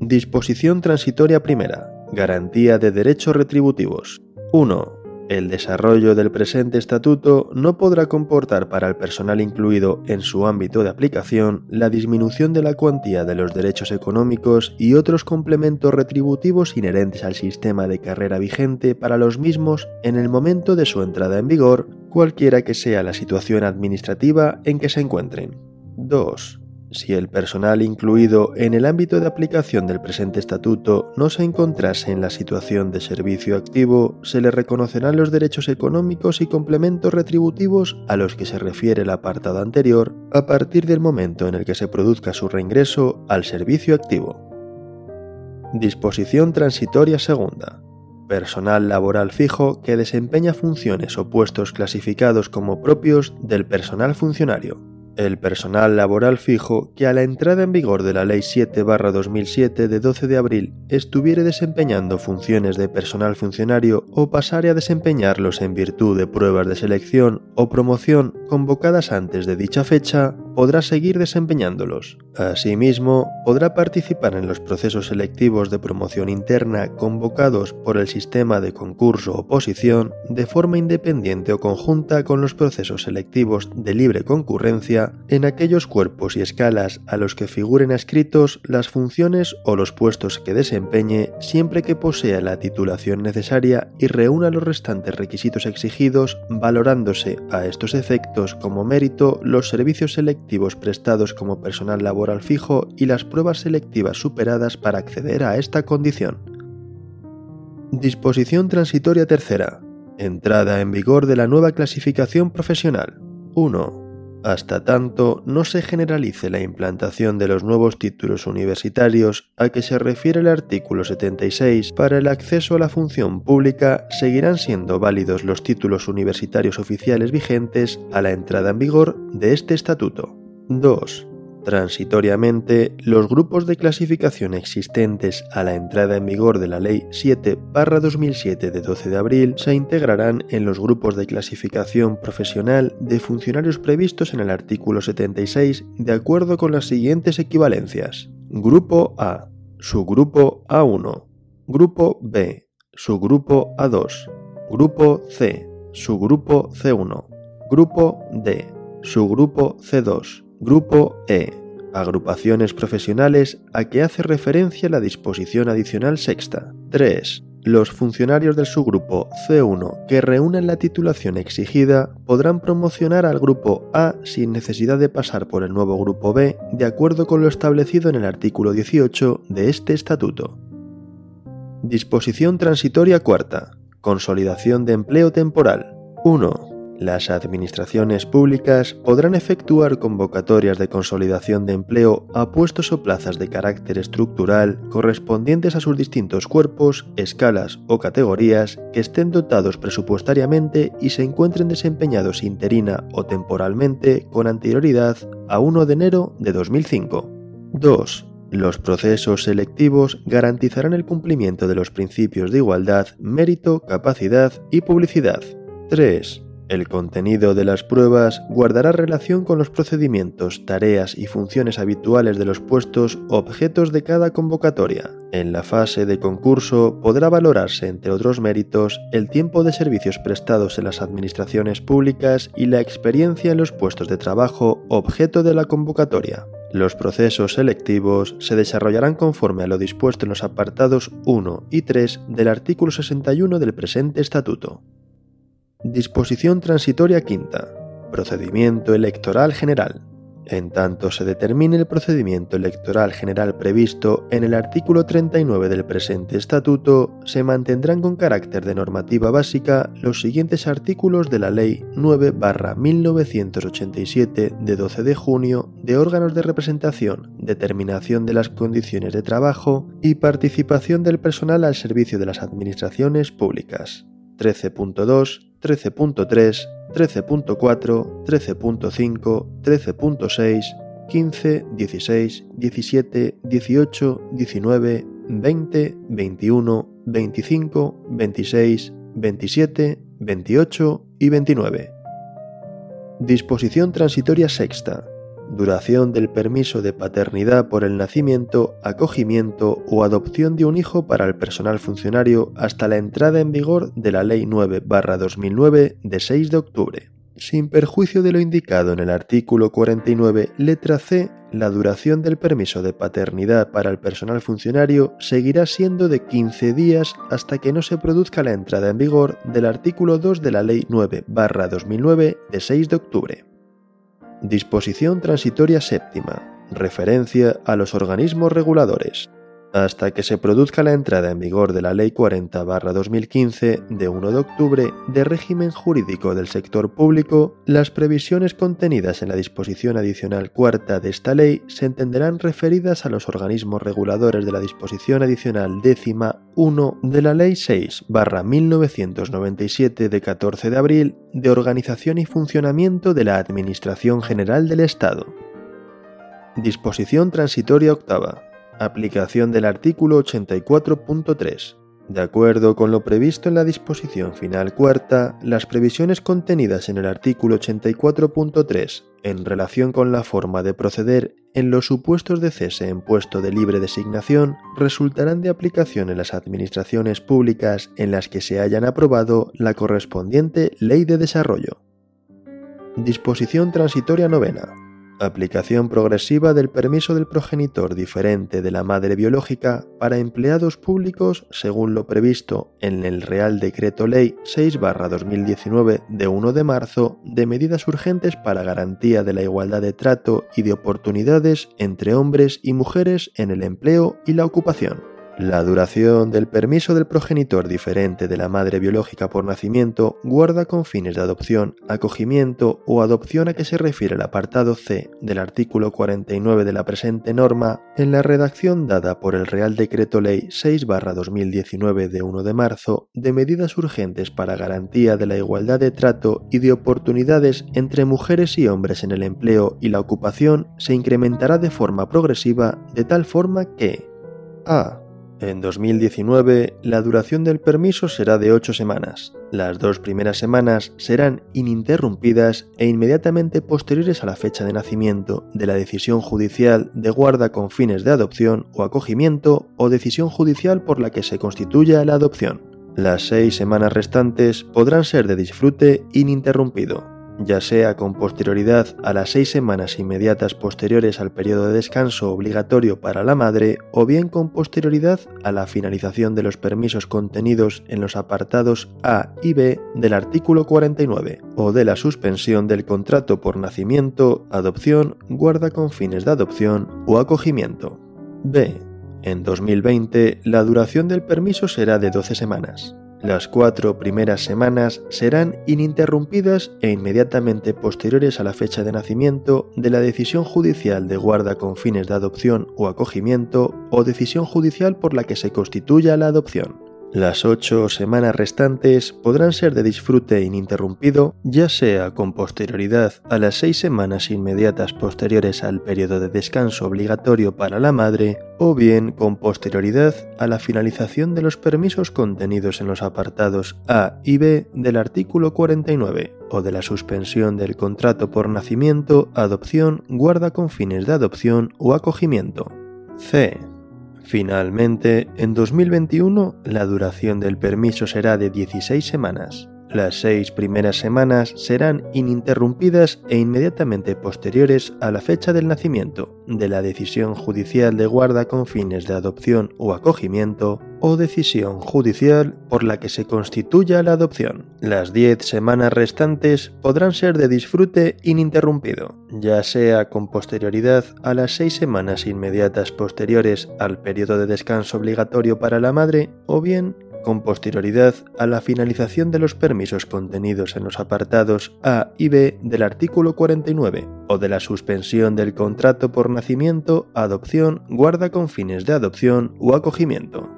Disposición transitoria primera. Garantía de derechos retributivos. 1. El desarrollo del presente estatuto no podrá comportar para el personal incluido en su ámbito de aplicación la disminución de la cuantía de los derechos económicos y otros complementos retributivos inherentes al sistema de carrera vigente para los mismos en el momento de su entrada en vigor, cualquiera que sea la situación administrativa en que se encuentren. 2 si el personal incluido en el ámbito de aplicación del presente estatuto no se encontrase en la situación de servicio activo, se le reconocerán los derechos económicos y complementos retributivos a los que se refiere el apartado anterior a partir del momento en el que se produzca su reingreso al servicio activo. Disposición transitoria segunda. Personal laboral fijo que desempeña funciones o puestos clasificados como propios del personal funcionario el personal laboral fijo que a la entrada en vigor de la Ley 7-2007 de 12 de abril estuviere desempeñando funciones de personal funcionario o pasare a desempeñarlos en virtud de pruebas de selección o promoción convocadas antes de dicha fecha, podrá seguir desempeñándolos. Asimismo, podrá participar en los procesos selectivos de promoción interna convocados por el sistema de concurso-oposición de forma independiente o conjunta con los procesos selectivos de libre concurrencia en aquellos cuerpos y escalas a los que figuren escritos las funciones o los puestos que desempeñe siempre que posea la titulación necesaria y reúna los restantes requisitos exigidos, valorándose a estos efectos como mérito los servicios selectivos prestados como personal laboral fijo y las pruebas selectivas superadas para acceder a esta condición. Disposición transitoria tercera. Entrada en vigor de la nueva clasificación profesional. 1 hasta tanto no se generalice la implantación de los nuevos títulos universitarios a que se refiere el artículo 76, para el acceso a la función pública seguirán siendo válidos los títulos universitarios oficiales vigentes a la entrada en vigor de este estatuto. 2. Transitoriamente, los grupos de clasificación existentes a la entrada en vigor de la Ley 7-2007 de 12 de abril se integrarán en los grupos de clasificación profesional de funcionarios previstos en el artículo 76 de acuerdo con las siguientes equivalencias. Grupo A, subgrupo A1, Grupo B, subgrupo A2, Grupo C, subgrupo C1, Grupo D, subgrupo C2, Grupo E. Agrupaciones profesionales a que hace referencia la disposición adicional sexta. 3. Los funcionarios del subgrupo C1 que reúnan la titulación exigida podrán promocionar al grupo A sin necesidad de pasar por el nuevo grupo B de acuerdo con lo establecido en el artículo 18 de este estatuto. Disposición transitoria cuarta. Consolidación de empleo temporal. 1. Las administraciones públicas podrán efectuar convocatorias de consolidación de empleo a puestos o plazas de carácter estructural correspondientes a sus distintos cuerpos, escalas o categorías que estén dotados presupuestariamente y se encuentren desempeñados interina o temporalmente con anterioridad a 1 de enero de 2005. 2. Los procesos selectivos garantizarán el cumplimiento de los principios de igualdad, mérito, capacidad y publicidad. 3. El contenido de las pruebas guardará relación con los procedimientos, tareas y funciones habituales de los puestos objetos de cada convocatoria. En la fase de concurso podrá valorarse, entre otros méritos, el tiempo de servicios prestados en las administraciones públicas y la experiencia en los puestos de trabajo objeto de la convocatoria. Los procesos selectivos se desarrollarán conforme a lo dispuesto en los apartados 1 y 3 del artículo 61 del presente estatuto. Disposición transitoria quinta. Procedimiento electoral general. En tanto se determine el procedimiento electoral general previsto en el artículo 39 del presente estatuto, se mantendrán con carácter de normativa básica los siguientes artículos de la Ley 9-1987 de 12 de junio de órganos de representación, determinación de las condiciones de trabajo y participación del personal al servicio de las administraciones públicas. 13.2 13.3, 13.4, 13.5, 13.6, 15, 16, 17, 18, 19, 20, 21, 25, 26, 27, 28 y 29. Disposición transitoria sexta. Duración del permiso de paternidad por el nacimiento, acogimiento o adopción de un hijo para el personal funcionario hasta la entrada en vigor de la Ley 9-2009 de 6 de octubre. Sin perjuicio de lo indicado en el artículo 49, letra C, la duración del permiso de paternidad para el personal funcionario seguirá siendo de 15 días hasta que no se produzca la entrada en vigor del artículo 2 de la Ley 9-2009 de 6 de octubre. Disposición transitoria séptima. Referencia a los organismos reguladores hasta que se produzca la entrada en vigor de la Ley 40-2015 de 1 de octubre de régimen jurídico del sector público, las previsiones contenidas en la disposición adicional cuarta de esta ley se entenderán referidas a los organismos reguladores de la disposición adicional décima 1 de la Ley 6-1997 de 14 de abril de organización y funcionamiento de la Administración General del Estado. Disposición transitoria octava Aplicación del artículo 84.3. De acuerdo con lo previsto en la disposición final cuarta, las previsiones contenidas en el artículo 84.3 en relación con la forma de proceder en los supuestos de cese en puesto de libre designación resultarán de aplicación en las administraciones públicas en las que se hayan aprobado la correspondiente Ley de Desarrollo. Disposición transitoria novena. Aplicación progresiva del permiso del progenitor diferente de la madre biológica para empleados públicos según lo previsto en el Real Decreto Ley 6-2019 de 1 de marzo de medidas urgentes para garantía de la igualdad de trato y de oportunidades entre hombres y mujeres en el empleo y la ocupación. La duración del permiso del progenitor diferente de la madre biológica por nacimiento guarda con fines de adopción, acogimiento o adopción a que se refiere el apartado C del artículo 49 de la presente norma en la redacción dada por el Real Decreto Ley 6-2019 de 1 de marzo de medidas urgentes para garantía de la igualdad de trato y de oportunidades entre mujeres y hombres en el empleo y la ocupación se incrementará de forma progresiva de tal forma que a en 2019, la duración del permiso será de 8 semanas. Las dos primeras semanas serán ininterrumpidas e inmediatamente posteriores a la fecha de nacimiento de la decisión judicial de guarda con fines de adopción o acogimiento o decisión judicial por la que se constituya la adopción. Las seis semanas restantes podrán ser de disfrute ininterrumpido ya sea con posterioridad a las seis semanas inmediatas posteriores al periodo de descanso obligatorio para la madre o bien con posterioridad a la finalización de los permisos contenidos en los apartados A y B del artículo 49 o de la suspensión del contrato por nacimiento, adopción, guarda con fines de adopción o acogimiento. B. En 2020 la duración del permiso será de 12 semanas. Las cuatro primeras semanas serán ininterrumpidas e inmediatamente posteriores a la fecha de nacimiento de la decisión judicial de guarda con fines de adopción o acogimiento o decisión judicial por la que se constituya la adopción. Las ocho semanas restantes podrán ser de disfrute ininterrumpido, ya sea con posterioridad a las seis semanas inmediatas posteriores al periodo de descanso obligatorio para la madre, o bien con posterioridad a la finalización de los permisos contenidos en los apartados A y B del artículo 49, o de la suspensión del contrato por nacimiento, adopción, guarda con fines de adopción o acogimiento. C. Finalmente, en 2021 la duración del permiso será de 16 semanas. Las seis primeras semanas serán ininterrumpidas e inmediatamente posteriores a la fecha del nacimiento, de la decisión judicial de guarda con fines de adopción o acogimiento, o decisión judicial por la que se constituya la adopción. Las diez semanas restantes podrán ser de disfrute ininterrumpido, ya sea con posterioridad a las seis semanas inmediatas posteriores al periodo de descanso obligatorio para la madre, o bien con posterioridad a la finalización de los permisos contenidos en los apartados A y B del artículo 49 o de la suspensión del contrato por nacimiento, adopción, guarda con fines de adopción o acogimiento.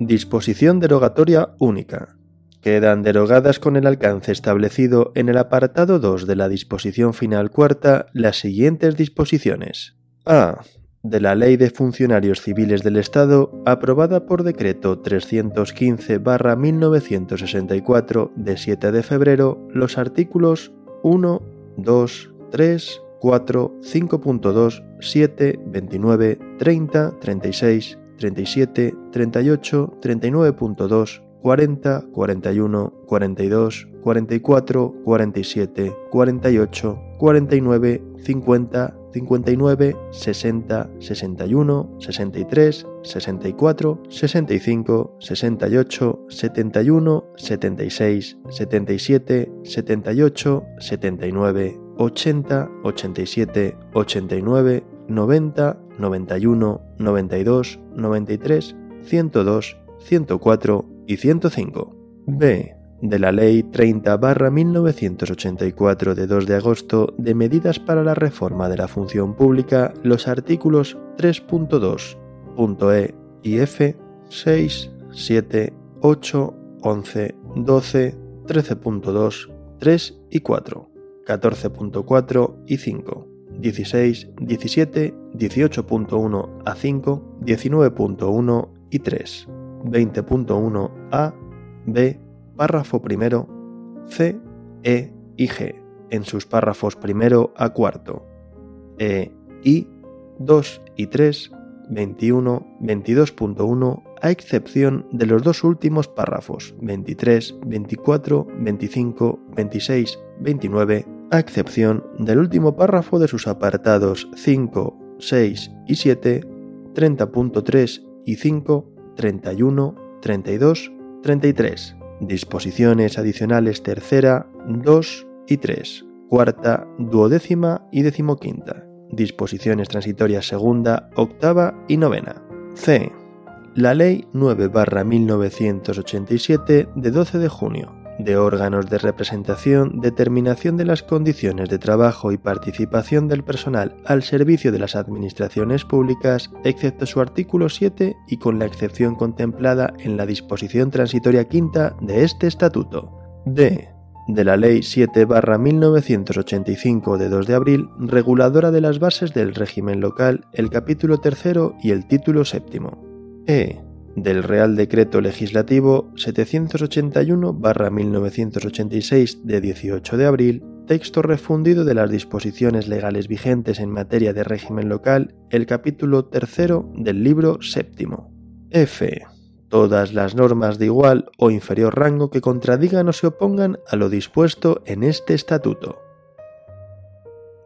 Disposición derogatoria única. Quedan derogadas con el alcance establecido en el apartado 2 de la disposición final cuarta las siguientes disposiciones. A de la Ley de Funcionarios Civiles del Estado, aprobada por decreto 315-1964 de 7 de febrero, los artículos 1, 2, 3, 4, 5.2, 7, 29, 30, 36, 37, 38, 39.2, 40, 41, 42, 44, 47, 48, 49, 50, 59, 60, 61, 63, 64, 65, 68, 71, 76, 77, 78, 79, 80, 87, 89, 90, 91, 92, 93, 102, 104 y 105. B de la Ley 30-1984 de 2 de agosto de medidas para la reforma de la función pública los artículos 3.2.e y f, 6, 7, 8, 11, 12, 13.2, 3 y 4, 14.4 y 5, 16, 17, 18.1 a 5, 19.1 y 3, 20.1 a, b, párrafo primero, C, E y G, en sus párrafos primero a cuarto, E, I, 2 y 3, 21, 22.1, a excepción de los dos últimos párrafos, 23, 24, 25, 26, 29, a excepción del último párrafo de sus apartados 5, 6 y 7, 30.3 y 5, 31, 32, 33. Disposiciones adicionales tercera, 2 y 3, cuarta, duodécima y decimoquinta. Disposiciones transitorias segunda, octava y novena. C. La Ley 9-1987 de 12 de junio de órganos de representación, determinación de las condiciones de trabajo y participación del personal al servicio de las administraciones públicas, excepto su artículo 7 y con la excepción contemplada en la disposición transitoria quinta de este estatuto. D. De la Ley 7-1985 de 2 de abril, reguladora de las bases del régimen local, el capítulo tercero y el título séptimo. E del Real Decreto Legislativo 781-1986 de 18 de abril, texto refundido de las disposiciones legales vigentes en materia de régimen local, el capítulo tercero del libro séptimo. F. Todas las normas de igual o inferior rango que contradigan o se opongan a lo dispuesto en este estatuto.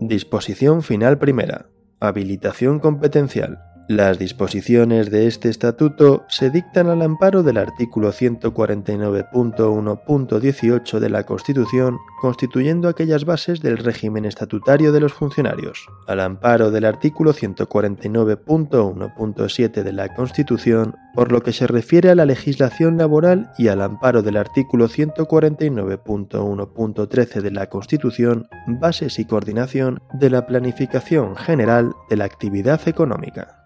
Disposición final primera. Habilitación competencial. Las disposiciones de este estatuto se dictan al amparo del artículo 149.1.18 de la Constitución, constituyendo aquellas bases del régimen estatutario de los funcionarios, al amparo del artículo 149.1.7 de la Constitución, por lo que se refiere a la legislación laboral y al amparo del artículo 149.1.13 de la Constitución, bases y coordinación de la planificación general de la actividad económica.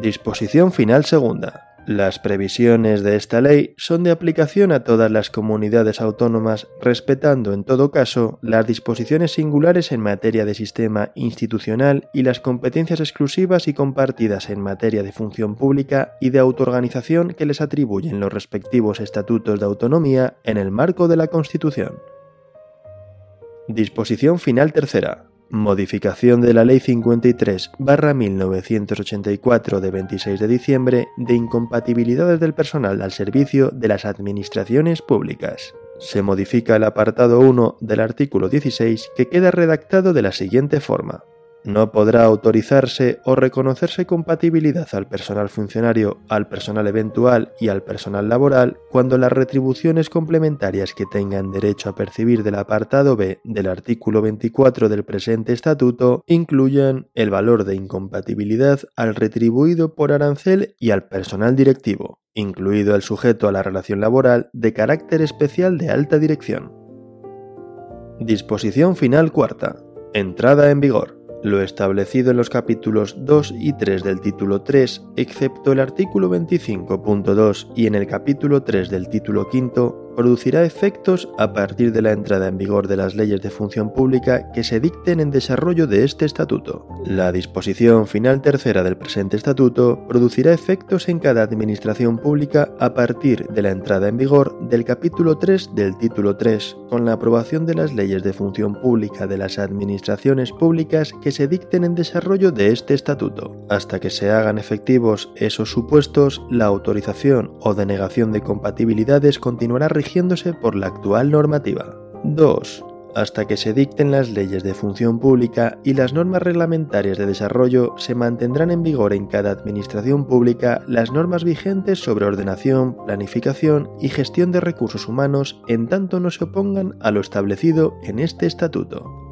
Disposición final segunda. Las previsiones de esta ley son de aplicación a todas las comunidades autónomas, respetando en todo caso las disposiciones singulares en materia de sistema institucional y las competencias exclusivas y compartidas en materia de función pública y de autoorganización que les atribuyen los respectivos estatutos de autonomía en el marco de la Constitución. Disposición final tercera. Modificación de la Ley 53-1984 de 26 de diciembre de incompatibilidades del personal al servicio de las administraciones públicas. Se modifica el apartado 1 del artículo 16 que queda redactado de la siguiente forma no podrá autorizarse o reconocerse compatibilidad al personal funcionario, al personal eventual y al personal laboral cuando las retribuciones complementarias que tengan derecho a percibir del apartado B del artículo 24 del presente estatuto incluyan el valor de incompatibilidad al retribuido por arancel y al personal directivo, incluido el sujeto a la relación laboral de carácter especial de alta dirección. Disposición final cuarta. Entrada en vigor lo establecido en los capítulos 2 y 3 del título 3, excepto el artículo 25.2 y en el capítulo 3 del título 5, producirá efectos a partir de la entrada en vigor de las leyes de función pública que se dicten en desarrollo de este estatuto. La disposición final tercera del presente estatuto producirá efectos en cada administración pública a partir de la entrada en vigor del capítulo 3 del título 3, con la aprobación de las leyes de función pública de las administraciones públicas que se dicten en desarrollo de este estatuto. Hasta que se hagan efectivos esos supuestos, la autorización o denegación de compatibilidades continuará rigiéndose por la actual normativa. 2 hasta que se dicten las leyes de función pública y las normas reglamentarias de desarrollo, se mantendrán en vigor en cada administración pública las normas vigentes sobre ordenación, planificación y gestión de recursos humanos en tanto no se opongan a lo establecido en este estatuto.